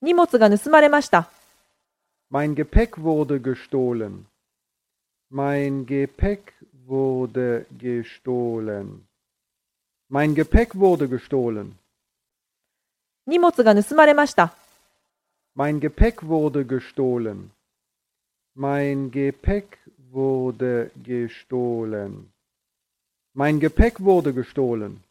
荷物が盗まれました。Mein Gepäck wurde gestohlen. Mein Gepäck wurde gestohlen. Mein Gepäck wurde gestohlen. 荷物が盗まれました。Mein Gepäck wurde gestohlen. Mein Gepäck wurde gestohlen. Mein Gepäck wurde gestohlen.